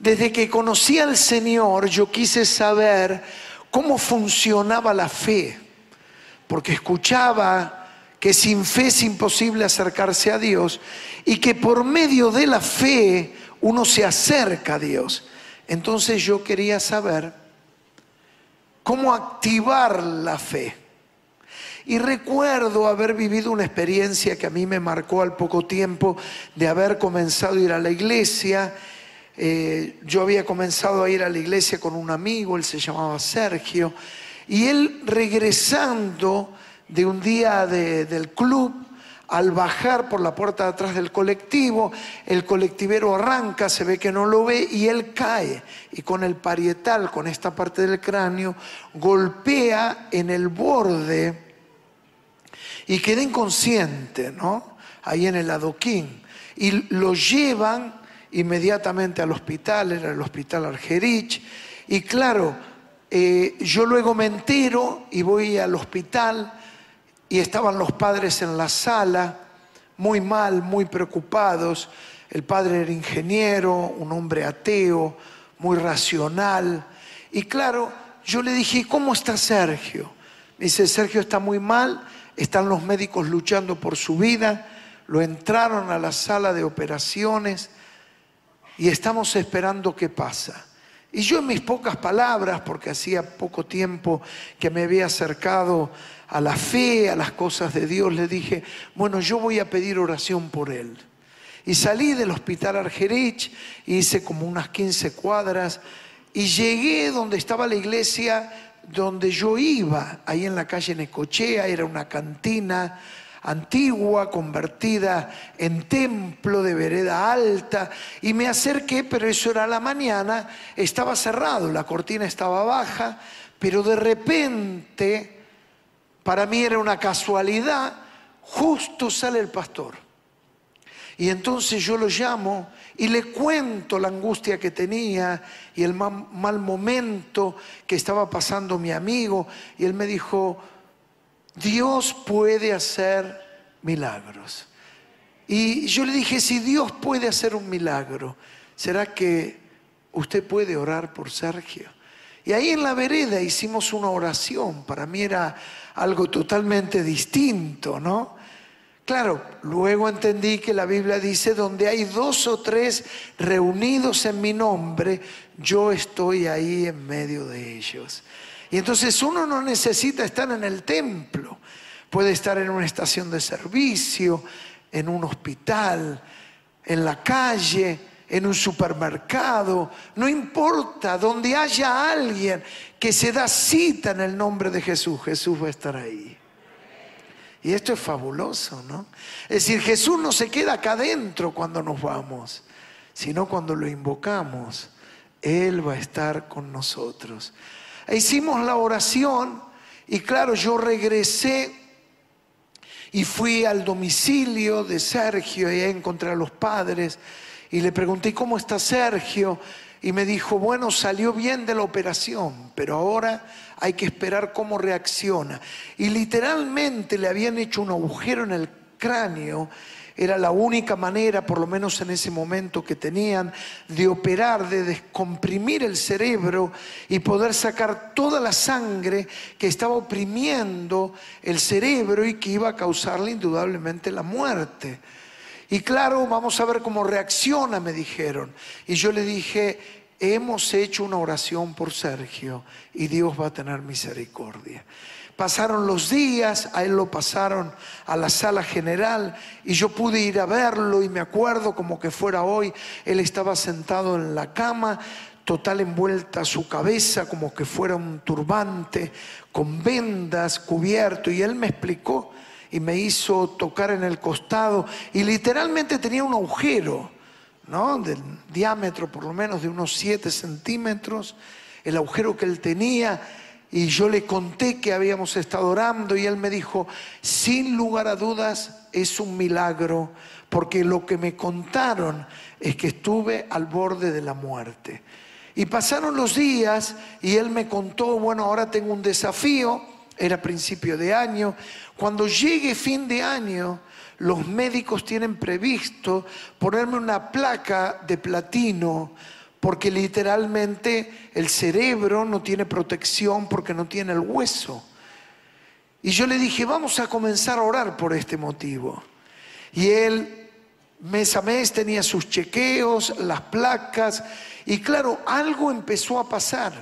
Desde que conocí al Señor, yo quise saber cómo funcionaba la fe, porque escuchaba que sin fe es imposible acercarse a Dios y que por medio de la fe uno se acerca a Dios. Entonces yo quería saber cómo activar la fe. Y recuerdo haber vivido una experiencia que a mí me marcó al poco tiempo de haber comenzado a ir a la iglesia. Eh, yo había comenzado a ir a la iglesia con un amigo, él se llamaba Sergio, y él regresando de un día del club, al bajar por la puerta de atrás del colectivo, el colectivero arranca, se ve que no lo ve y él cae. Y con el parietal, con esta parte del cráneo, golpea en el borde y queda inconsciente, ¿no? Ahí en el adoquín. Y lo llevan inmediatamente al hospital, era el hospital Argerich. Y claro, eh, yo luego me entero y voy al hospital y estaban los padres en la sala, muy mal, muy preocupados. El padre era ingeniero, un hombre ateo, muy racional. Y claro, yo le dije, ¿cómo está Sergio? Me dice, Sergio está muy mal, están los médicos luchando por su vida, lo entraron a la sala de operaciones y estamos esperando qué pasa. Y yo en mis pocas palabras, porque hacía poco tiempo que me había acercado a la fe, a las cosas de Dios, le dije, bueno, yo voy a pedir oración por él. Y salí del hospital Argerich, hice como unas 15 cuadras y llegué donde estaba la iglesia donde yo iba, ahí en la calle Necochea, era una cantina antigua, convertida en templo de vereda alta, y me acerqué, pero eso era la mañana, estaba cerrado, la cortina estaba baja, pero de repente, para mí era una casualidad, justo sale el pastor. Y entonces yo lo llamo y le cuento la angustia que tenía y el mal, momento que estaba pasando mi amigo. Y él me dijo, Dios puede hacer milagros. Y yo le dije, si Dios puede hacer un milagro, ¿será que usted puede orar por Sergio? Y ahí en la vereda hicimos una oración. Para mí era algo totalmente distinto, ¿no? Claro, luego entendí que la Biblia dice, donde hay dos o tres reunidos en mi nombre, yo estoy ahí en medio de ellos. Y entonces uno no necesita estar en el templo, puede estar en una estación de servicio, en un hospital, en la calle, en un supermercado, no importa, donde haya alguien que se da cita en el nombre de Jesús, Jesús va a estar ahí. Y esto es fabuloso, ¿no? Es decir, Jesús no se queda acá adentro cuando nos vamos, sino cuando lo invocamos, Él va a estar con nosotros. E hicimos la oración y claro, yo regresé y fui al domicilio de Sergio y encontré a los padres y le pregunté, ¿cómo está Sergio? Y me dijo, bueno, salió bien de la operación, pero ahora hay que esperar cómo reacciona. Y literalmente le habían hecho un agujero en el cráneo. Era la única manera, por lo menos en ese momento que tenían, de operar, de descomprimir el cerebro y poder sacar toda la sangre que estaba oprimiendo el cerebro y que iba a causarle indudablemente la muerte. Y claro, vamos a ver cómo reacciona, me dijeron. Y yo le dije, hemos hecho una oración por Sergio y Dios va a tener misericordia. Pasaron los días, a él lo pasaron a la sala general y yo pude ir a verlo y me acuerdo como que fuera hoy, él estaba sentado en la cama, total envuelta su cabeza como que fuera un turbante, con vendas cubierto y él me explicó y me hizo tocar en el costado y literalmente tenía un agujero, ¿no? Del diámetro por lo menos de unos 7 centímetros, el agujero que él tenía. Y yo le conté que habíamos estado orando y él me dijo, sin lugar a dudas, es un milagro, porque lo que me contaron es que estuve al borde de la muerte. Y pasaron los días y él me contó, bueno, ahora tengo un desafío, era principio de año, cuando llegue fin de año, los médicos tienen previsto ponerme una placa de platino porque literalmente el cerebro no tiene protección porque no tiene el hueso. Y yo le dije, vamos a comenzar a orar por este motivo. Y él mes a mes tenía sus chequeos, las placas, y claro, algo empezó a pasar,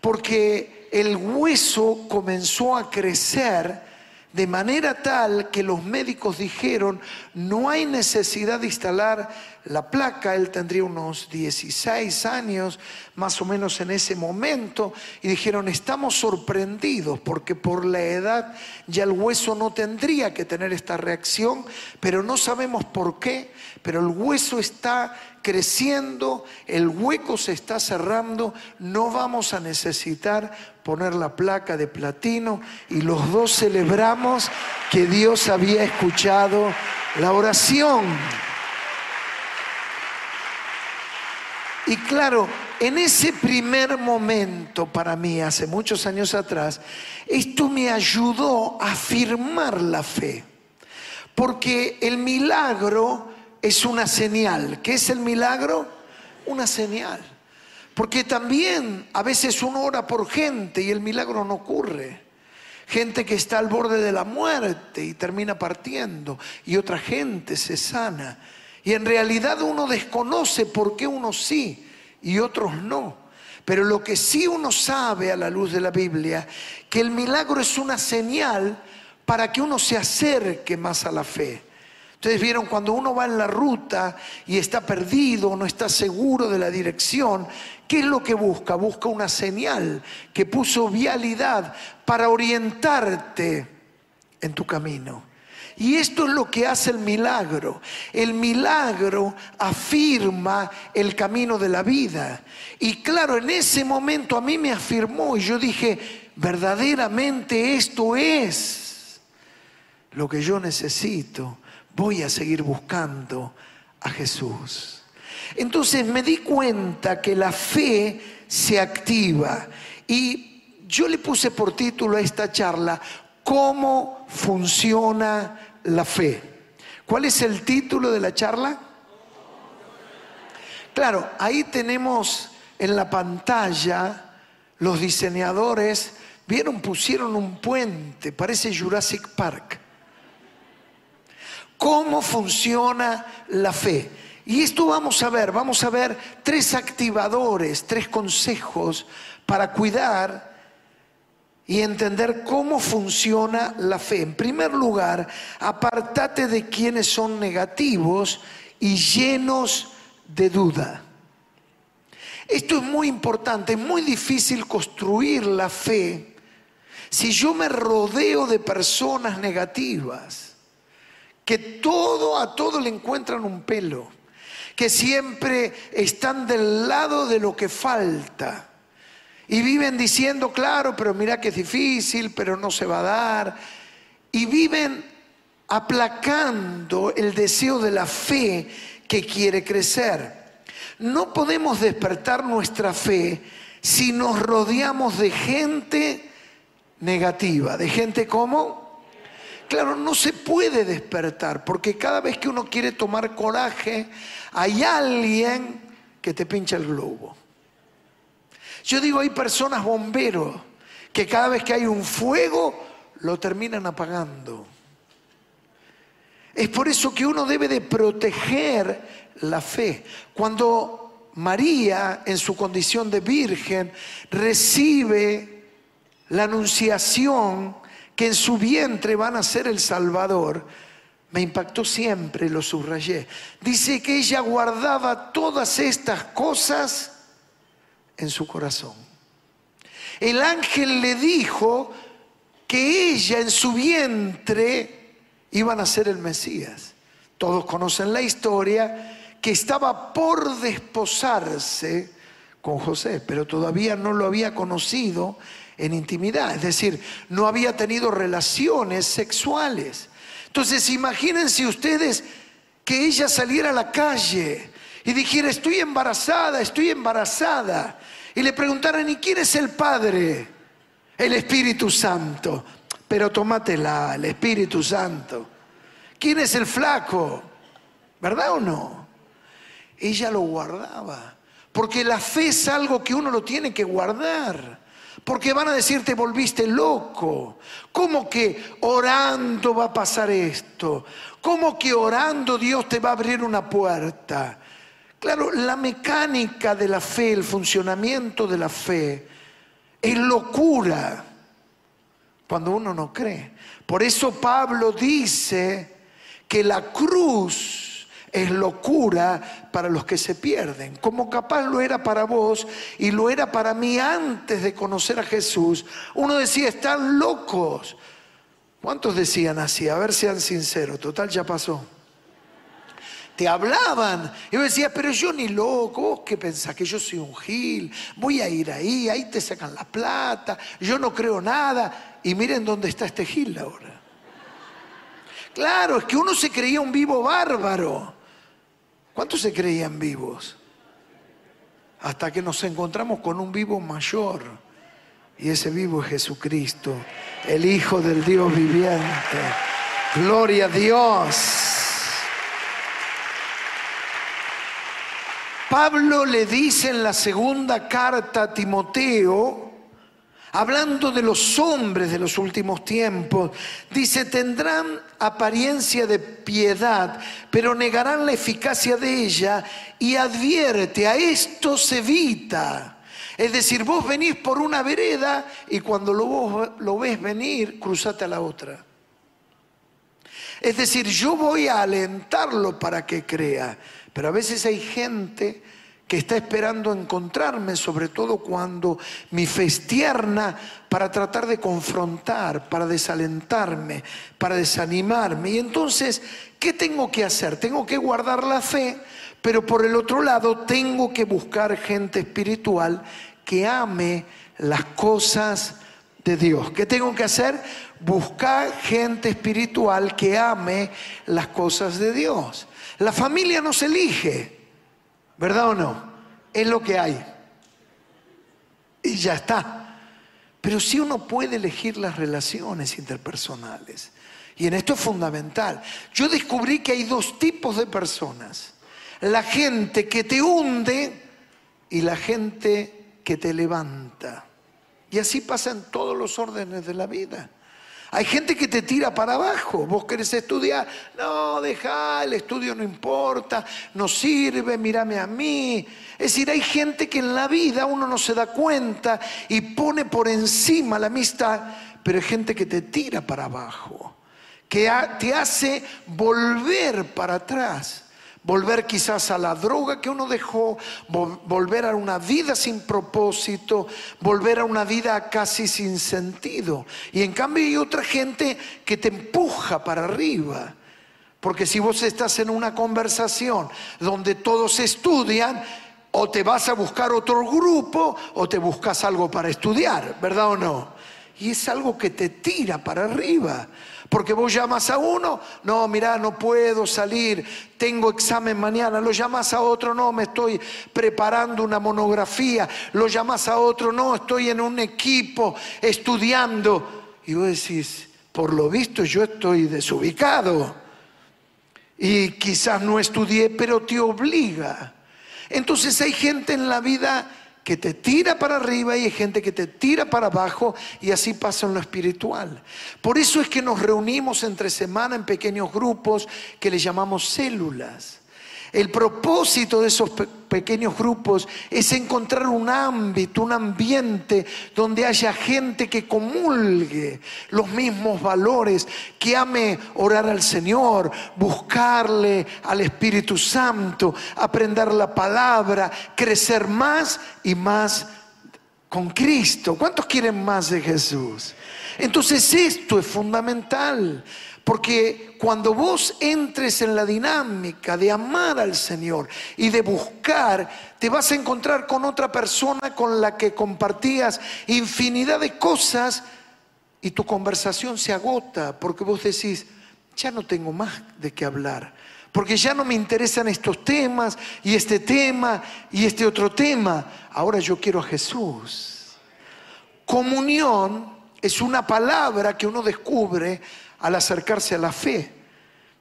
porque el hueso comenzó a crecer de manera tal que los médicos dijeron, no hay necesidad de instalar la placa, él tendría unos 16 años más o menos en ese momento, y dijeron, estamos sorprendidos porque por la edad ya el hueso no tendría que tener esta reacción, pero no sabemos por qué, pero el hueso está creciendo, el hueco se está cerrando, no vamos a necesitar poner la placa de platino y los dos celebramos que Dios había escuchado la oración. Y claro, en ese primer momento para mí, hace muchos años atrás, esto me ayudó a afirmar la fe. Porque el milagro es una señal. ¿Qué es el milagro? Una señal. Porque también a veces uno ora por gente y el milagro no ocurre. Gente que está al borde de la muerte y termina partiendo y otra gente se sana. Y en realidad uno desconoce por qué unos sí y otros no. Pero lo que sí uno sabe a la luz de la Biblia, que el milagro es una señal para que uno se acerque más a la fe. Ustedes vieron cuando uno va en la ruta y está perdido, no está seguro de la dirección, ¿qué es lo que busca? Busca una señal que puso vialidad para orientarte en tu camino. Y esto es lo que hace el milagro. El milagro afirma el camino de la vida. Y claro, en ese momento a mí me afirmó y yo dije, verdaderamente esto es lo que yo necesito voy a seguir buscando a Jesús. Entonces me di cuenta que la fe se activa y yo le puse por título a esta charla, ¿cómo funciona la fe? ¿Cuál es el título de la charla? Claro, ahí tenemos en la pantalla los diseñadores, vieron, pusieron un puente, parece Jurassic Park cómo funciona la fe. Y esto vamos a ver, vamos a ver tres activadores, tres consejos para cuidar y entender cómo funciona la fe. En primer lugar, apartate de quienes son negativos y llenos de duda. Esto es muy importante, es muy difícil construir la fe si yo me rodeo de personas negativas que todo a todo le encuentran un pelo, que siempre están del lado de lo que falta. Y viven diciendo, claro, pero mira que es difícil, pero no se va a dar, y viven aplacando el deseo de la fe que quiere crecer. No podemos despertar nuestra fe si nos rodeamos de gente negativa, de gente como Claro, no se puede despertar, porque cada vez que uno quiere tomar coraje, hay alguien que te pincha el globo. Yo digo, hay personas bomberos que cada vez que hay un fuego, lo terminan apagando. Es por eso que uno debe de proteger la fe. Cuando María, en su condición de virgen, recibe la anunciación que en su vientre van a ser el Salvador, me impactó siempre, lo subrayé. Dice que ella guardaba todas estas cosas en su corazón. El ángel le dijo que ella en su vientre iban a ser el Mesías. Todos conocen la historia, que estaba por desposarse con José, pero todavía no lo había conocido en intimidad, es decir, no había tenido relaciones sexuales. Entonces, imagínense ustedes que ella saliera a la calle y dijera, estoy embarazada, estoy embarazada, y le preguntaran, ¿y quién es el Padre? El Espíritu Santo. Pero tómatela, el Espíritu Santo. ¿Quién es el flaco? ¿Verdad o no? Ella lo guardaba Porque la fe es algo que uno lo tiene que guardar. Porque van a decir, te volviste loco. ¿Cómo que orando va a pasar esto? ¿Cómo que orando Dios te va a abrir una puerta? Claro, la mecánica de la fe, el funcionamiento de la fe, es locura cuando uno no cree. Por eso Pablo dice que la cruz es locura para los que se pierden, como capaz lo era para vos y lo era para mí antes de conocer a Jesús. Uno decía, están locos. ¿Cuántos decían así? A ver, sean sinceros, total ya pasó te hablaban. Y yo decía, pero yo ni loco, ¿vos qué pensás? Que yo soy un gil, voy a ir ahí, ahí te sacan la plata, yo no creo nada. Y miren dónde está este gil ahora. Claro, es que uno se creía un vivo bárbaro. ¿Cuántos se creían vivos? Hasta que nos encontramos con un vivo mayor. Y ese vivo es Jesucristo, el Hijo del Dios viviente. Gloria a Dios. Pablo le dice en la segunda carta a Timoteo, hablando de los hombres de los últimos tiempos, dice, tendrán apariencia de piedad, pero negarán la eficacia de ella y advierte, a esto se evita. Es decir, vos venís por una vereda y cuando lo, vos, lo ves venir, cruzate a la otra. Es decir, yo voy a alentarlo para que crea, pero a veces hay gente que está esperando encontrarme, sobre todo cuando mi fe es tierna, para tratar de confrontar, para desalentarme, para desanimarme. Y entonces, ¿qué tengo que hacer? Tengo que guardar la fe, pero por el otro lado tengo que buscar gente espiritual que ame las cosas de Dios. ¿Qué tengo que hacer? Buscar gente espiritual que ame las cosas de Dios. La familia no se elige. ¿Verdad o no? Es lo que hay. Y ya está. Pero si uno puede elegir las relaciones interpersonales. Y en esto es fundamental. Yo descubrí que hay dos tipos de personas. La gente que te hunde y la gente que te levanta. Y así pasa en todos los órdenes de la vida. Hay gente que te tira para abajo. Vos querés estudiar. No, deja, el estudio no importa, no sirve, mírame a mí. Es decir, hay gente que en la vida uno no se da cuenta y pone por encima la amistad, pero hay gente que te tira para abajo, que te hace volver para atrás volver quizás a la droga que uno dejó, volver a una vida sin propósito, volver a una vida casi sin sentido. Y en cambio hay otra gente que te empuja para arriba. Porque si vos estás en una conversación donde todos estudian, o te vas a buscar otro grupo o te buscas algo para estudiar, ¿verdad o no? Y es algo que te tira para arriba. Porque vos llamas a uno, no, mira, no puedo salir, tengo examen mañana. Lo llamas a otro, no, me estoy preparando una monografía. Lo llamas a otro, no, estoy en un equipo estudiando. Y vos decís, por lo visto yo estoy desubicado. Y quizás no estudié, pero te obliga. Entonces hay gente en la vida que te tira para arriba y hay gente que te tira para abajo y así pasa en lo espiritual. Por eso es que nos reunimos entre semana en pequeños grupos que le llamamos células. El propósito de esos pequeños grupos es encontrar un ámbito, un ambiente donde haya gente que comulgue los mismos valores, que ame orar al Señor, buscarle al Espíritu Santo, aprender la palabra, crecer más y más con Cristo. ¿Cuántos quieren más de Jesús? Entonces esto es fundamental. Porque cuando vos entres en la dinámica de amar al Señor y de buscar, te vas a encontrar con otra persona con la que compartías infinidad de cosas y tu conversación se agota porque vos decís, ya no tengo más de qué hablar. Porque ya no me interesan estos temas y este tema y este otro tema. Ahora yo quiero a Jesús. Comunión es una palabra que uno descubre al acercarse a la fe.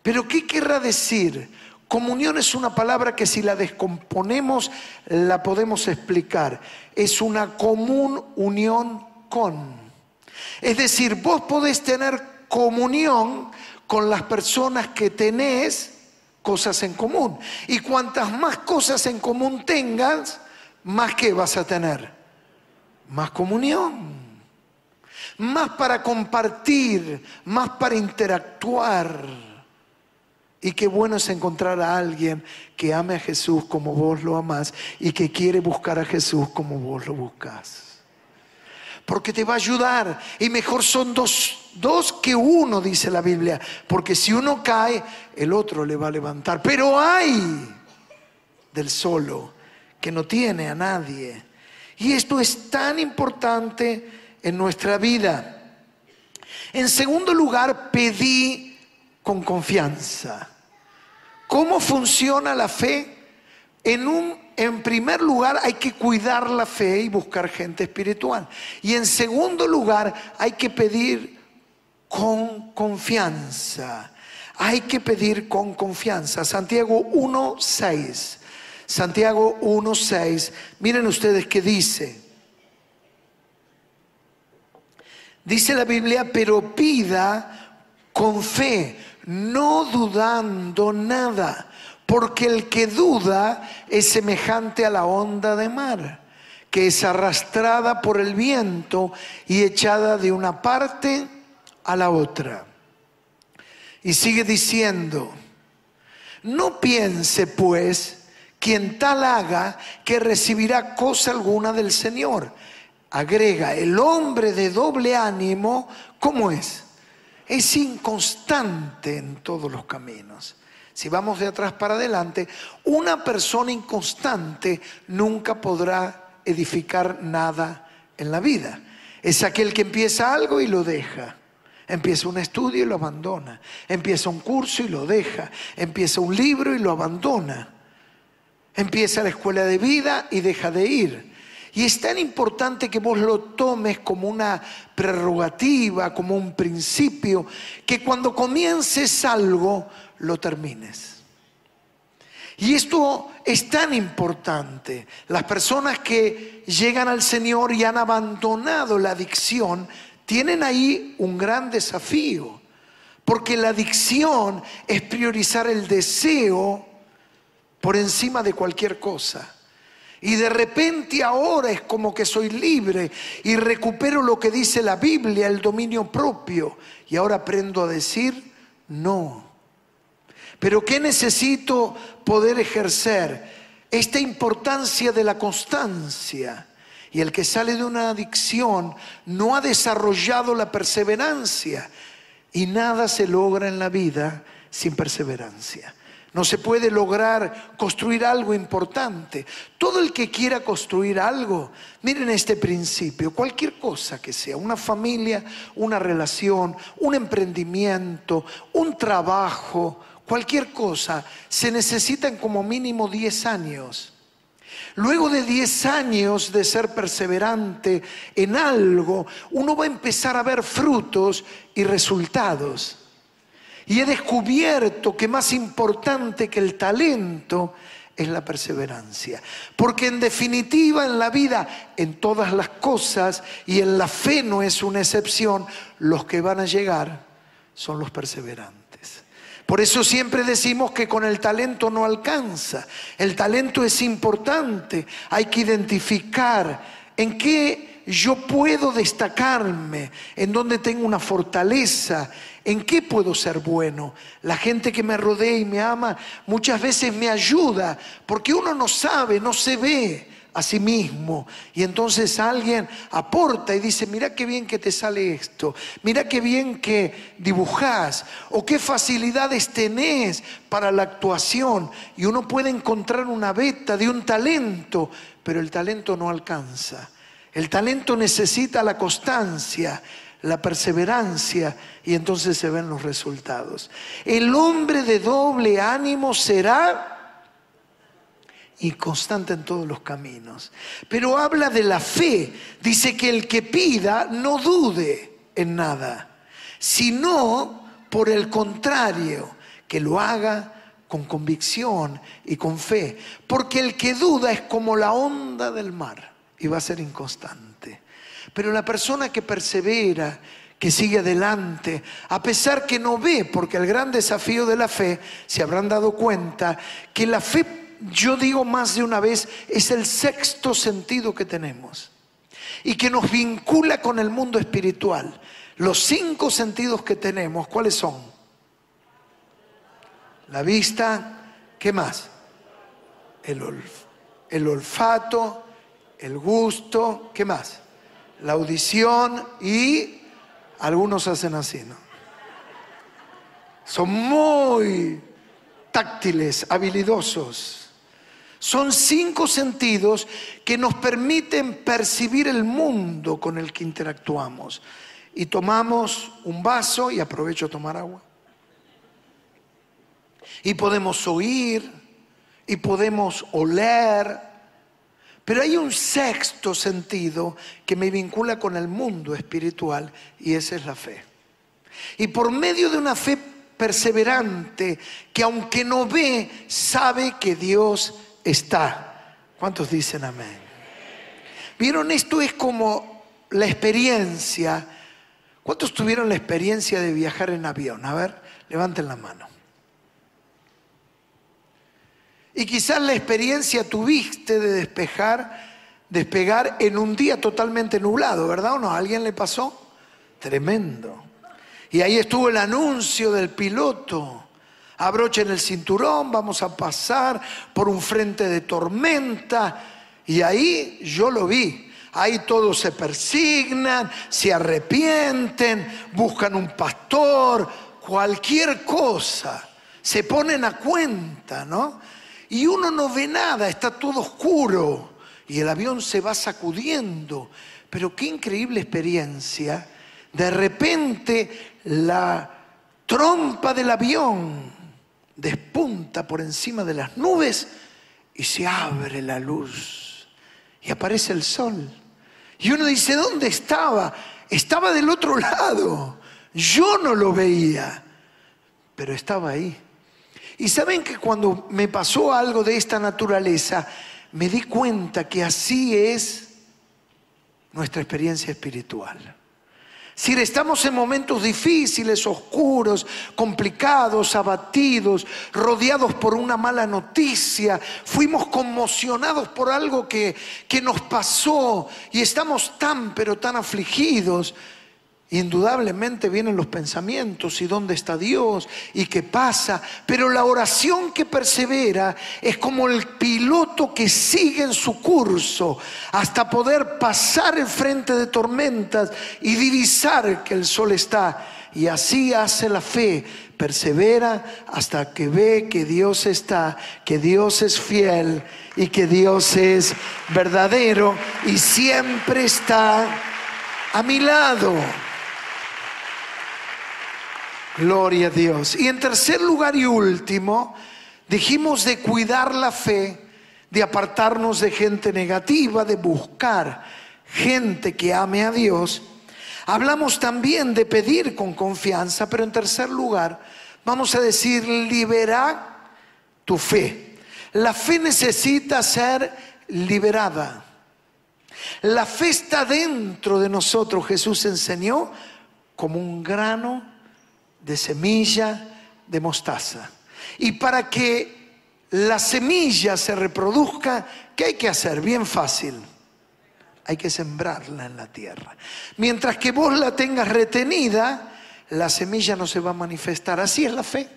Pero ¿qué querrá decir Comunión es una palabra que si la descomponemos la podemos explicar. Es una común unión con. Es decir, vos podés tener comunión con las personas que tenés cosas en común. Y cuantas más cosas en común tengas, más que vas a tener. Más comunión. Más para compartir, más para interactuar. Y qué bueno es encontrar a alguien que ame a Jesús como vos lo amás y que quiere buscar a Jesús como vos lo buscas. Porque te va a ayudar. Y mejor son dos, dos que uno, dice la Biblia. Porque si uno cae, el otro le va a levantar. Pero hay del solo que no tiene a nadie. Y esto es tan importante en nuestra vida. En segundo lugar, pedí con confianza. ¿Cómo funciona la fe? En, un, en primer lugar hay que cuidar la fe y buscar gente espiritual. Y en segundo lugar hay que pedir con confianza. Hay que pedir con confianza. Santiago 1.6. Santiago 1.6. Miren ustedes qué dice. Dice la Biblia, pero pida con fe no dudando nada, porque el que duda es semejante a la onda de mar, que es arrastrada por el viento y echada de una parte a la otra. Y sigue diciendo, no piense pues quien tal haga que recibirá cosa alguna del Señor. Agrega, el hombre de doble ánimo, ¿cómo es? es inconstante en todos los caminos. Si vamos de atrás para adelante, una persona inconstante nunca podrá edificar nada en la vida. Es aquel que empieza algo y lo deja. Empieza un estudio y lo abandona. Empieza un curso y lo deja. Empieza un libro y lo abandona. Empieza la escuela de vida y deja de ir. Y es tan importante que vos lo tomes como una prerrogativa, como un principio, que cuando comiences algo, lo termines. Y esto es tan importante. Las personas que llegan al Señor y han abandonado la adicción, tienen ahí un gran desafío. Porque la adicción es priorizar el deseo por encima de cualquier cosa. Y de repente ahora es como que soy libre y recupero lo que dice la Biblia, el dominio propio. Y ahora aprendo a decir no. Pero ¿qué necesito poder ejercer? Esta importancia de la constancia. Y el que sale de una adicción no ha desarrollado la perseverancia. Y nada se logra en la vida sin perseverancia. No se puede lograr construir algo importante. Todo el que quiera construir algo, miren este principio, cualquier cosa que sea, una familia, una relación, un emprendimiento, un trabajo, cualquier cosa, se necesitan como mínimo 10 años. Luego de 10 años de ser perseverante en algo, uno va a empezar a ver frutos y resultados. Y he descubierto que más importante que el talento es la perseverancia. Porque en definitiva en la vida, en todas las cosas, y en la fe no es una excepción, los que van a llegar son los perseverantes. Por eso siempre decimos que con el talento no alcanza. El talento es importante. Hay que identificar en qué yo puedo destacarme, en dónde tengo una fortaleza, ¿En qué puedo ser bueno? La gente que me rodea y me ama muchas veces me ayuda porque uno no sabe, no se ve a sí mismo. Y entonces alguien aporta y dice, mira qué bien que te sale esto, mira qué bien que dibujás o qué facilidades tenés para la actuación. Y uno puede encontrar una beta de un talento, pero el talento no alcanza. El talento necesita la constancia, la perseverancia y entonces se ven los resultados. El hombre de doble ánimo será inconstante en todos los caminos. Pero habla de la fe. Dice que el que pida no dude en nada, sino por el contrario, que lo haga con convicción y con fe. Porque el que duda es como la onda del mar y va a ser inconstante. Pero la persona que persevera, que sigue adelante, a pesar que no ve, porque el gran desafío de la fe, se habrán dado cuenta, que la fe, yo digo más de una vez, es el sexto sentido que tenemos y que nos vincula con el mundo espiritual. Los cinco sentidos que tenemos, ¿cuáles son? La vista, ¿qué más? El, el olfato, el gusto, ¿qué más? La audición y algunos hacen así, ¿no? Son muy táctiles, habilidosos. Son cinco sentidos que nos permiten percibir el mundo con el que interactuamos. Y tomamos un vaso, y aprovecho a tomar agua. Y podemos oír, y podemos oler, pero hay un sexto sentido que me vincula con el mundo espiritual y esa es la fe. Y por medio de una fe perseverante que aunque no ve, sabe que Dios está. ¿Cuántos dicen amén? ¿Vieron? Esto es como la experiencia. ¿Cuántos tuvieron la experiencia de viajar en avión? A ver, levanten la mano. Y quizás la experiencia tuviste de despejar, despegar en un día totalmente nublado, ¿verdad o no? ¿A alguien le pasó? Tremendo. Y ahí estuvo el anuncio del piloto. Abrochen el cinturón, vamos a pasar por un frente de tormenta. Y ahí yo lo vi. Ahí todos se persignan, se arrepienten, buscan un pastor, cualquier cosa. Se ponen a cuenta, ¿no? Y uno no ve nada, está todo oscuro y el avión se va sacudiendo. Pero qué increíble experiencia. De repente la trompa del avión despunta por encima de las nubes y se abre la luz y aparece el sol. Y uno dice, ¿dónde estaba? Estaba del otro lado. Yo no lo veía, pero estaba ahí. Y saben que cuando me pasó algo de esta naturaleza, me di cuenta que así es nuestra experiencia espiritual. Si estamos en momentos difíciles, oscuros, complicados, abatidos, rodeados por una mala noticia, fuimos conmocionados por algo que, que nos pasó y estamos tan, pero tan afligidos, Indudablemente vienen los pensamientos y dónde está Dios y qué pasa, pero la oración que persevera es como el piloto que sigue en su curso hasta poder pasar el frente de tormentas y divisar que el sol está. Y así hace la fe, persevera hasta que ve que Dios está, que Dios es fiel y que Dios es verdadero y siempre está a mi lado. Gloria a Dios. Y en tercer lugar y último, dijimos de cuidar la fe, de apartarnos de gente negativa, de buscar gente que ame a Dios. Hablamos también de pedir con confianza, pero en tercer lugar, vamos a decir, libera tu fe. La fe necesita ser liberada. La fe está dentro de nosotros, Jesús enseñó, como un grano de semilla de mostaza. Y para que la semilla se reproduzca, ¿qué hay que hacer? Bien fácil. Hay que sembrarla en la tierra. Mientras que vos la tengas retenida, la semilla no se va a manifestar. Así es la fe.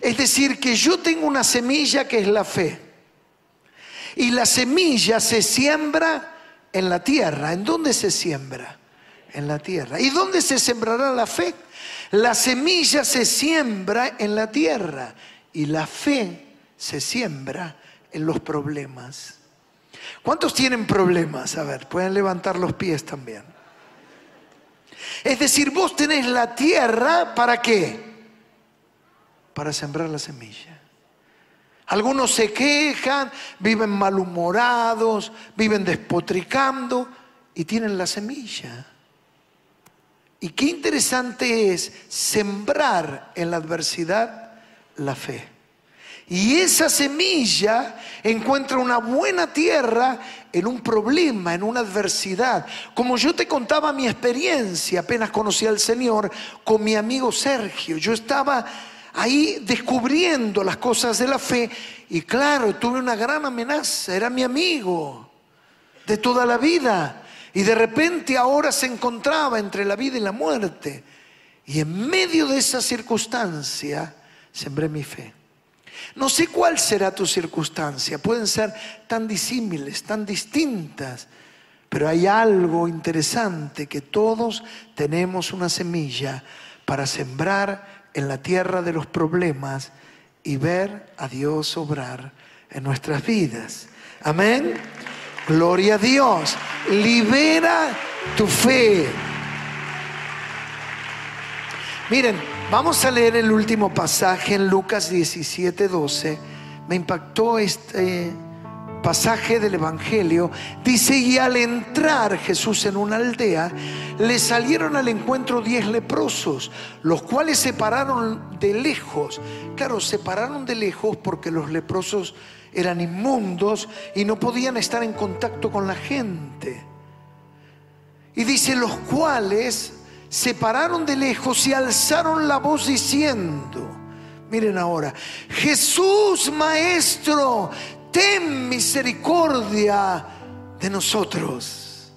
Es decir, que yo tengo una semilla que es la fe. Y la semilla se siembra en la tierra. ¿En dónde se siembra? En la tierra. ¿Y dónde se sembrará la fe? La semilla se siembra en la tierra y la fe se siembra en los problemas. ¿Cuántos tienen problemas? A ver, pueden levantar los pies también. Es decir, vos tenés la tierra para qué? Para sembrar la semilla. Algunos se quejan, viven malhumorados, viven despotricando y tienen la semilla. Y qué interesante es sembrar en la adversidad la fe. Y esa semilla encuentra una buena tierra en un problema, en una adversidad. Como yo te contaba mi experiencia, apenas conocí al Señor, con mi amigo Sergio. Yo estaba ahí descubriendo las cosas de la fe y claro, tuve una gran amenaza, era mi amigo de toda la vida. Y de repente ahora se encontraba entre la vida y la muerte. Y en medio de esa circunstancia sembré mi fe. No sé cuál será tu circunstancia, pueden ser tan disímiles, tan distintas, pero hay algo interesante que todos tenemos una semilla para sembrar en la tierra de los problemas y ver a Dios obrar en nuestras vidas. Amén. Gloria a Dios. Libera tu fe. Miren, vamos a leer el último pasaje en Lucas 17, 12. Me impactó este pasaje del Evangelio. Dice, y al entrar Jesús en una aldea, le salieron al encuentro diez leprosos, los cuales se pararon de lejos. Claro, se pararon de lejos porque los leprosos eran inmundos y no podían estar en contacto con la gente. Y dice, los cuales se pararon de lejos y alzaron la voz diciendo, miren ahora, Jesús Maestro, ten misericordia de nosotros.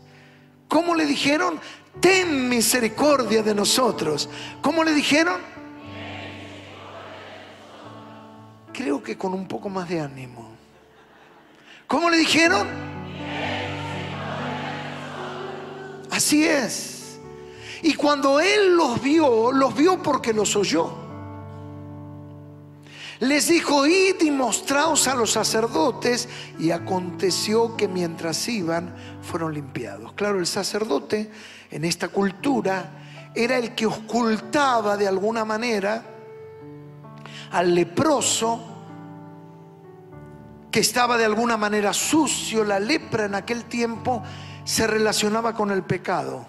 ¿Cómo le dijeron? Ten misericordia de nosotros. ¿Cómo le dijeron? Creo que con un poco más de ánimo. ¿Cómo le dijeron? Así es. Y cuando él los vio, los vio porque los oyó. Les dijo, id y mostraos a los sacerdotes. Y aconteció que mientras iban, fueron limpiados. Claro, el sacerdote en esta cultura era el que ocultaba de alguna manera al leproso que estaba de alguna manera sucio. La lepra en aquel tiempo se relacionaba con el pecado.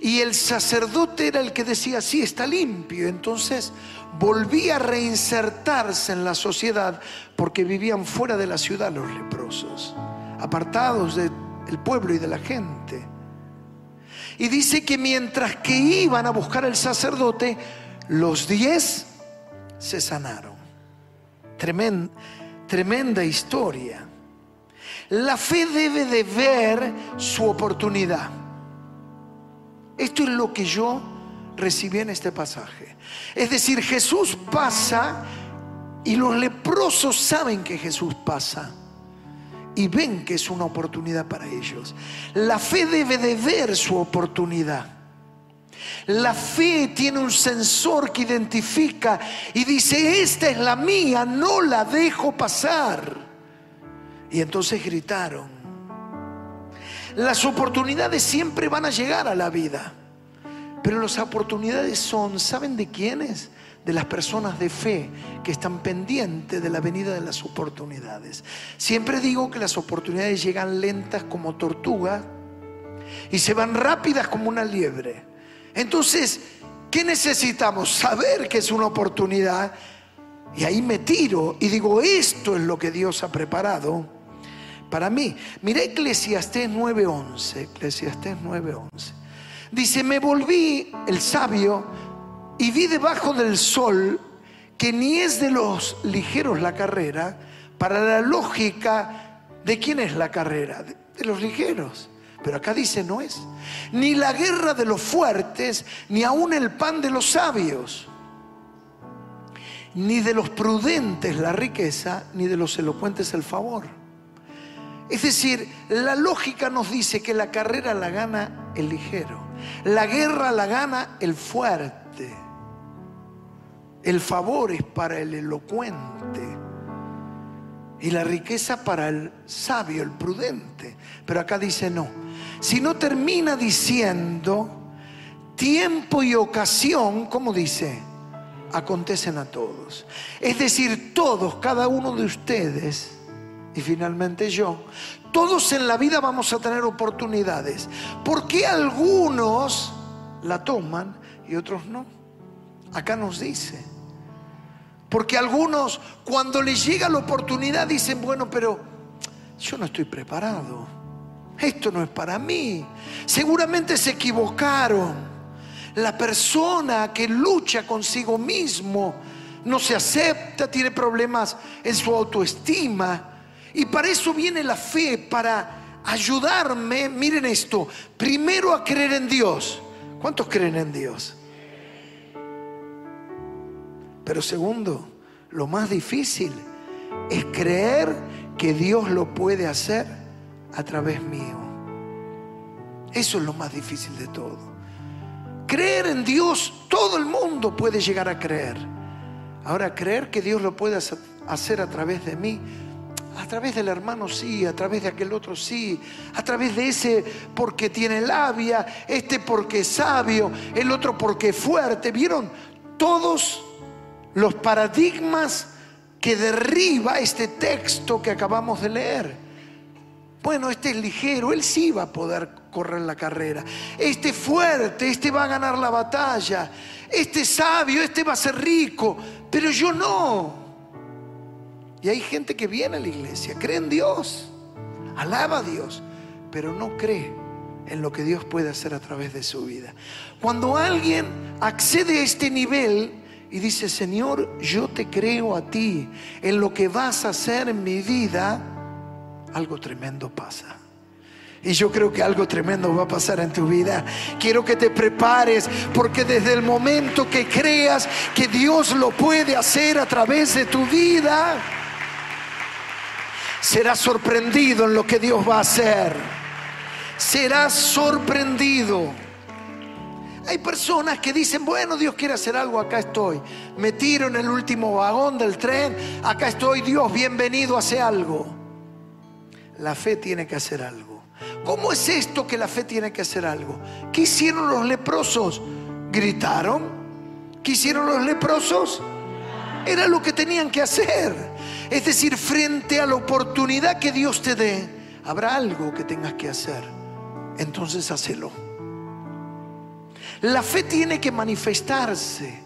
Y el sacerdote era el que decía, sí, está limpio. Entonces volvía a reinsertarse en la sociedad porque vivían fuera de la ciudad los leprosos, apartados del pueblo y de la gente. Y dice que mientras que iban a buscar al sacerdote, los diez se sanaron. Tremenda, tremenda historia. La fe debe de ver su oportunidad. Esto es lo que yo recibí en este pasaje. Es decir, Jesús pasa y los leprosos saben que Jesús pasa y ven que es una oportunidad para ellos. La fe debe de ver su oportunidad. La fe tiene un sensor que identifica y dice, esta es la mía, no la dejo pasar. Y entonces gritaron. Las oportunidades siempre van a llegar a la vida, pero las oportunidades son, ¿saben de quiénes? De las personas de fe que están pendientes de la venida de las oportunidades. Siempre digo que las oportunidades llegan lentas como tortuga y se van rápidas como una liebre. Entonces, ¿qué necesitamos? Saber que es una oportunidad. Y ahí me tiro y digo, esto es lo que Dios ha preparado para mí. Mira Eclesiastés 9:11, Eclesiastés 9:11. Dice, me volví el sabio y vi debajo del sol que ni es de los ligeros la carrera, para la lógica de quién es la carrera, de los ligeros. Pero acá dice no es. Ni la guerra de los fuertes, ni aún el pan de los sabios. Ni de los prudentes la riqueza, ni de los elocuentes el favor. Es decir, la lógica nos dice que la carrera la gana el ligero. La guerra la gana el fuerte. El favor es para el elocuente. Y la riqueza para el sabio, el prudente. Pero acá dice no si no termina diciendo tiempo y ocasión, como dice, acontecen a todos. Es decir, todos, cada uno de ustedes, y finalmente yo, todos en la vida vamos a tener oportunidades. ¿Por qué algunos la toman y otros no? Acá nos dice, Porque algunos cuando les llega la oportunidad dicen, bueno, pero yo no estoy preparado. Esto no es para mí. Seguramente se equivocaron. La persona que lucha consigo mismo no se acepta, tiene problemas en su autoestima. Y para eso viene la fe, para ayudarme, miren esto, primero a creer en Dios. ¿Cuántos creen en Dios? Pero segundo, lo más difícil es creer que Dios lo puede hacer a través mío. Eso es lo más difícil de todo. Creer en Dios, todo el mundo puede llegar a creer. Ahora, creer que Dios lo puede hacer a través de mí, a través del hermano sí, a través de aquel otro sí, a través de ese porque tiene labia, este porque es sabio, el otro porque es fuerte. ¿Vieron? Todos los paradigmas que derriba este texto que acabamos de leer. Bueno, este es ligero, él sí va a poder correr la carrera. Este fuerte, este va a ganar la batalla. Este sabio, este va a ser rico, pero yo no. Y hay gente que viene a la iglesia, cree en Dios, alaba a Dios, pero no cree en lo que Dios puede hacer a través de su vida. Cuando alguien accede a este nivel, y dice, Señor, yo te creo a ti, en lo que vas a hacer en mi vida, algo tremendo pasa. Y yo creo que algo tremendo va a pasar en tu vida. Quiero que te prepares porque desde el momento que creas que Dios lo puede hacer a través de tu vida, serás sorprendido en lo que Dios va a hacer. Serás sorprendido. Hay personas que dicen, bueno, Dios quiere hacer algo, acá estoy. Me tiro en el último vagón del tren, acá estoy, Dios, bienvenido, hace algo. La fe tiene que hacer algo. ¿Cómo es esto que la fe tiene que hacer algo? ¿Qué hicieron los leprosos? ¿Gritaron? ¿Qué hicieron los leprosos? Era lo que tenían que hacer. Es decir, frente a la oportunidad que Dios te dé, habrá algo que tengas que hacer. Entonces hacelo. La fe tiene que manifestarse.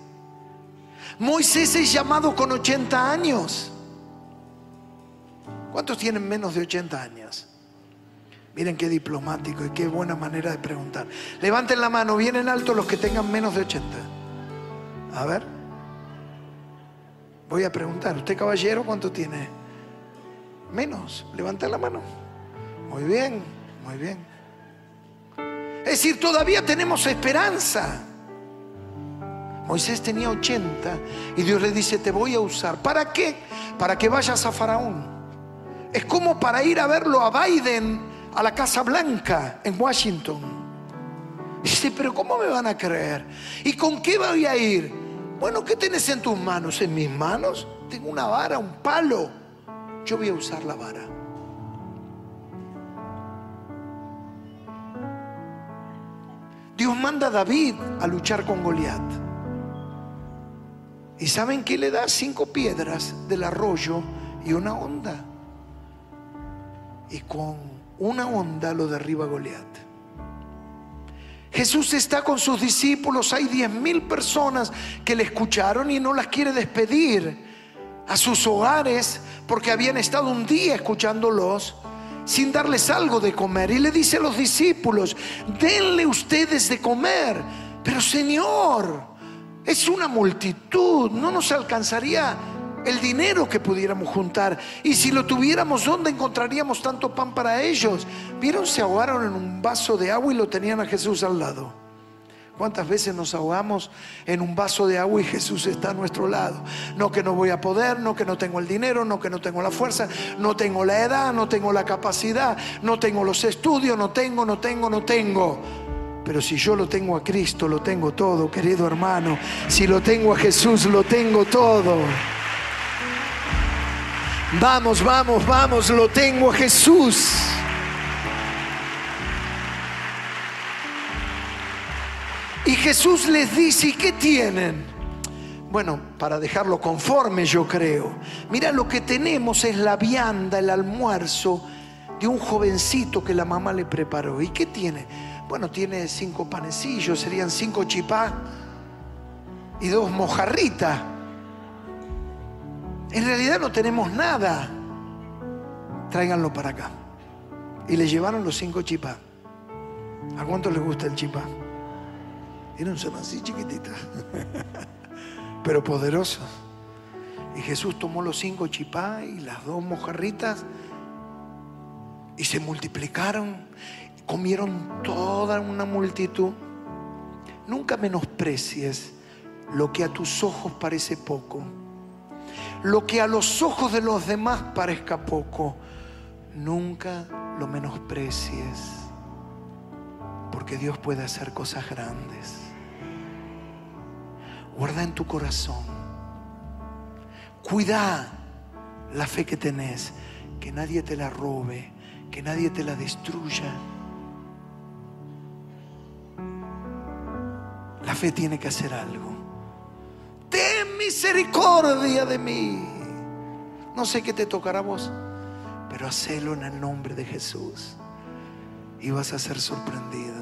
Moisés es llamado con 80 años. ¿Cuántos tienen menos de 80 años? Miren qué diplomático y qué buena manera de preguntar. Levanten la mano, vienen alto los que tengan menos de 80. A ver. Voy a preguntar, ¿usted caballero cuánto tiene? Menos. Levanten la mano. Muy bien, muy bien. Es decir, todavía tenemos esperanza. Moisés tenía 80 y Dios le dice, te voy a usar. ¿Para qué? Para que vayas a Faraón. Es como para ir a verlo a Biden a la Casa Blanca en Washington. Dice, pero ¿cómo me van a creer? ¿Y con qué voy a ir? Bueno, ¿qué tienes en tus manos? En mis manos tengo una vara, un palo. Yo voy a usar la vara. Dios manda a David a luchar con Goliat. ¿Y saben qué le da? Cinco piedras del arroyo y una onda. Y con una onda lo derriba Goliat. Jesús está con sus discípulos, hay diez mil personas que le escucharon y no las quiere despedir a sus hogares porque habían estado un día escuchándolos sin darles algo de comer. Y le dice a los discípulos, denle ustedes de comer. Pero Señor, es una multitud, no nos alcanzaría el dinero que pudiéramos juntar. Y si lo tuviéramos, ¿dónde encontraríamos tanto pan para ellos? Vieron, se ahogaron en un vaso de agua y lo tenían a Jesús al lado. ¿Cuántas veces nos ahogamos en un vaso de agua y Jesús está a nuestro lado? No que no voy a poder, no que no tengo el dinero, no que no tengo la fuerza, no tengo la edad, no tengo la capacidad, no tengo los estudios, no tengo, no tengo, no tengo. Pero si yo lo tengo a Cristo, lo tengo todo, querido hermano. Si lo tengo a Jesús, lo tengo todo. Vamos, vamos, vamos, lo tengo a Jesús. Y Jesús les dice, ¿y qué tienen? Bueno, para dejarlo conforme yo creo. Mira, lo que tenemos es la vianda, el almuerzo de un jovencito que la mamá le preparó. ¿Y qué tiene? Bueno, tiene cinco panecillos, serían cinco chipá y dos mojarritas. En realidad no tenemos nada. Tráiganlo para acá. Y le llevaron los cinco chipá. ¿A cuánto les gusta el chipá? Eran son así chiquititas, pero poderosos. Y Jesús tomó los cinco chipá y las dos mojarritas y se multiplicaron, comieron toda una multitud. Nunca menosprecies lo que a tus ojos parece poco, lo que a los ojos de los demás parezca poco. Nunca lo menosprecies, porque Dios puede hacer cosas grandes. Guarda en tu corazón. Cuida la fe que tenés, que nadie te la robe, que nadie te la destruya. La fe tiene que hacer algo. Ten misericordia de mí. No sé qué te tocará a vos, pero hacelo en el nombre de Jesús. Y vas a ser sorprendido.